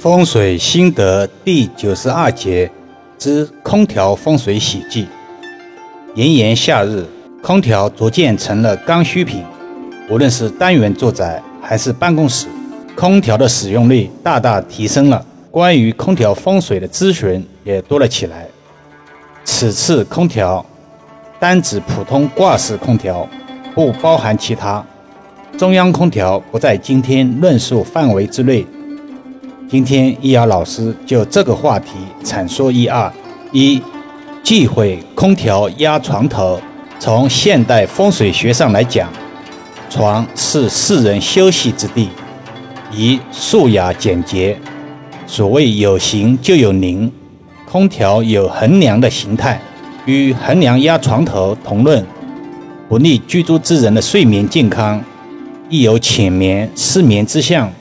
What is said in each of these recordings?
风水心得第九十二节之空调风水喜忌。炎炎夏日，空调逐渐成了刚需品。无论是单元住宅还是办公室，空调的使用率大大提升了。关于空调风水的咨询也多了起来。此次空调单指普通挂式空调，不包含其他。中央空调不在今天论述范围之内。今天易遥老师就这个话题阐述一二：一、忌讳空调压床头。从现代风水学上来讲，床是世人休息之地，宜素雅简洁。所谓有形就有灵，空调有横梁的形态，与横梁压床头同论，不利居住之人的睡眠健康，亦有浅眠、失眠之象。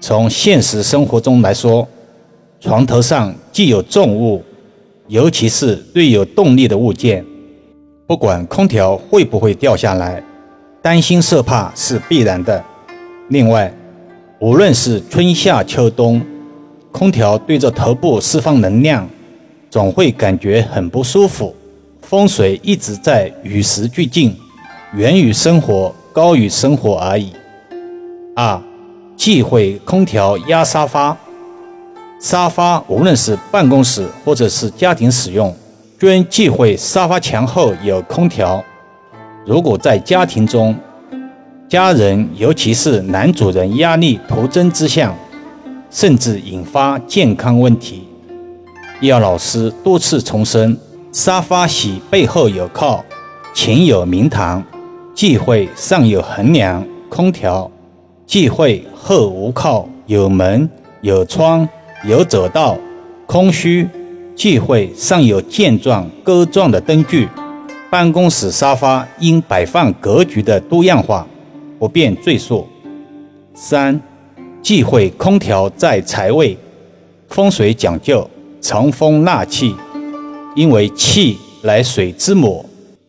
从现实生活中来说，床头上既有重物，尤其是对有动力的物件，不管空调会不会掉下来，担心受怕是必然的。另外，无论是春夏秋冬，空调对着头部释放能量，总会感觉很不舒服。风水一直在与时俱进，源于生活，高于生活而已。二。忌讳空调压沙发。沙发无论是办公室或者是家庭使用，均忌讳沙发墙后有空调。如果在家庭中，家人尤其是男主人压力徒增之象，甚至引发健康问题。要老师多次重申：沙发喜背后有靠，前有明堂，忌讳上有横梁空调。忌讳后无靠，有门有窗有走道，空虚。忌讳尚有剑状钩状的灯具。办公室沙发应摆放格局的多样化，不便赘述。三，忌讳空调在财位。风水讲究藏风纳气，因为气乃水之母，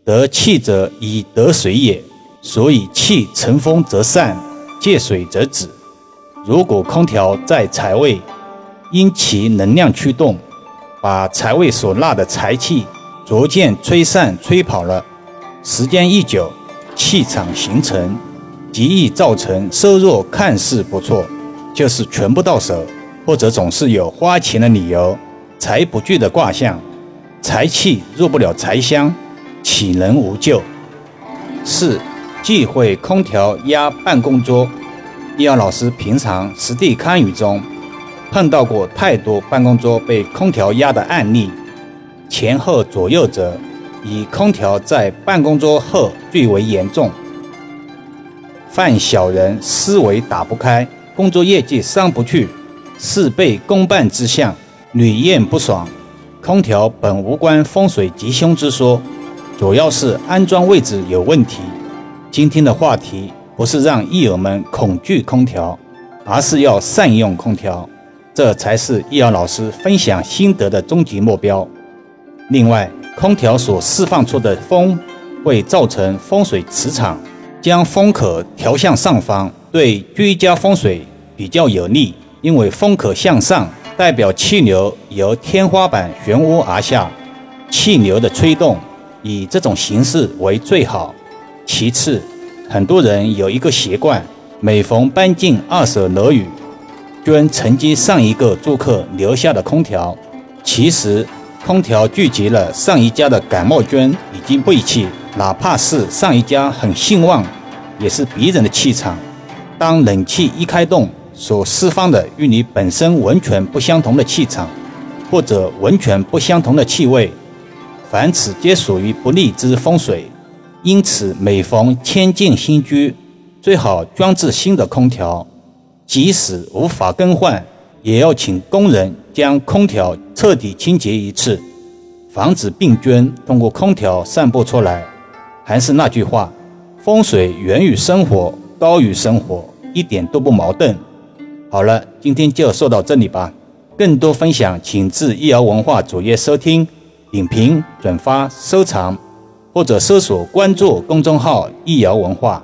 得气者以得水也，所以气乘风则散。借水则止。如果空调在财位，因其能量驱动，把财位所纳的财气逐渐吹散、吹跑了，时间一久，气场形成，极易造成收入看似不错，就是全不到手，或者总是有花钱的理由，财不聚的卦象，财气入不了财箱，岂能无救？四。忌讳空调压办公桌。易阳老师平常实地看舆中，碰到过太多办公桌被空调压的案例。前后左右者，以空调在办公桌后最为严重。犯小人思维打不开，工作业绩上不去，事倍功半之象，屡验不爽。空调本无关风水吉凶之说，主要是安装位置有问题。今天的话题不是让益友们恐惧空调，而是要善用空调，这才是易遥老师分享心得的终极目标。另外，空调所释放出的风会造成风水磁场，将风口调向上方，对居家风水比较有利。因为风口向上，代表气流由天花板旋涡而下，气流的吹动以这种形式为最好。其次，很多人有一个习惯，每逢搬进二手楼宇，均承接上一个住客留下的空调。其实，空调聚集了上一家的感冒菌以及晦气，哪怕是上一家很兴旺，也是别人的气场。当冷气一开动，所释放的与你本身完全不相同的气场，或者完全不相同的气味，凡此皆属于不利之风水。因此，每逢迁进新居，最好装置新的空调。即使无法更换，也要请工人将空调彻底清洁一次，防止病菌通过空调散播出来。还是那句话，风水源于生活，高于生活，一点都不矛盾。好了，今天就说到这里吧。更多分享，请至易瑶文化主页收听、点评、转发、收藏。或者搜索关注公众号“易瑶文化”。